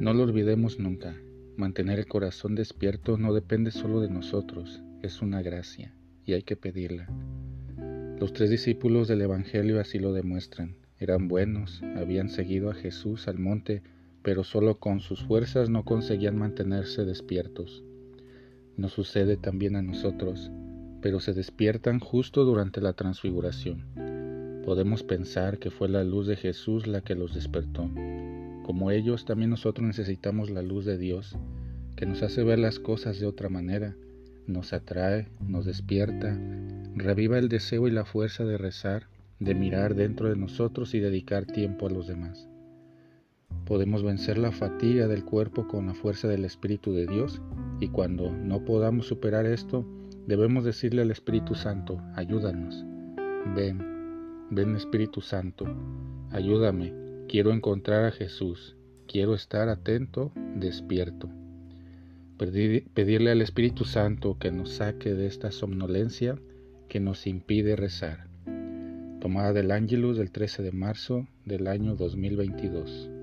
No lo olvidemos nunca. Mantener el corazón despierto no depende solo de nosotros, es una gracia y hay que pedirla. Los tres discípulos del Evangelio así lo demuestran. Eran buenos, habían seguido a Jesús al monte, pero solo con sus fuerzas no conseguían mantenerse despiertos. Nos sucede también a nosotros, pero se despiertan justo durante la transfiguración. Podemos pensar que fue la luz de Jesús la que los despertó. Como ellos, también nosotros necesitamos la luz de Dios, que nos hace ver las cosas de otra manera, nos atrae, nos despierta, reviva el deseo y la fuerza de rezar, de mirar dentro de nosotros y dedicar tiempo a los demás. Podemos vencer la fatiga del cuerpo con la fuerza del Espíritu de Dios y cuando no podamos superar esto, debemos decirle al Espíritu Santo, ayúdanos. Ven, ven Espíritu Santo, ayúdame, quiero encontrar a Jesús, quiero estar atento, despierto. Pedirle al Espíritu Santo que nos saque de esta somnolencia que nos impide rezar. Tomada del Ángelus del 13 de marzo del año 2022.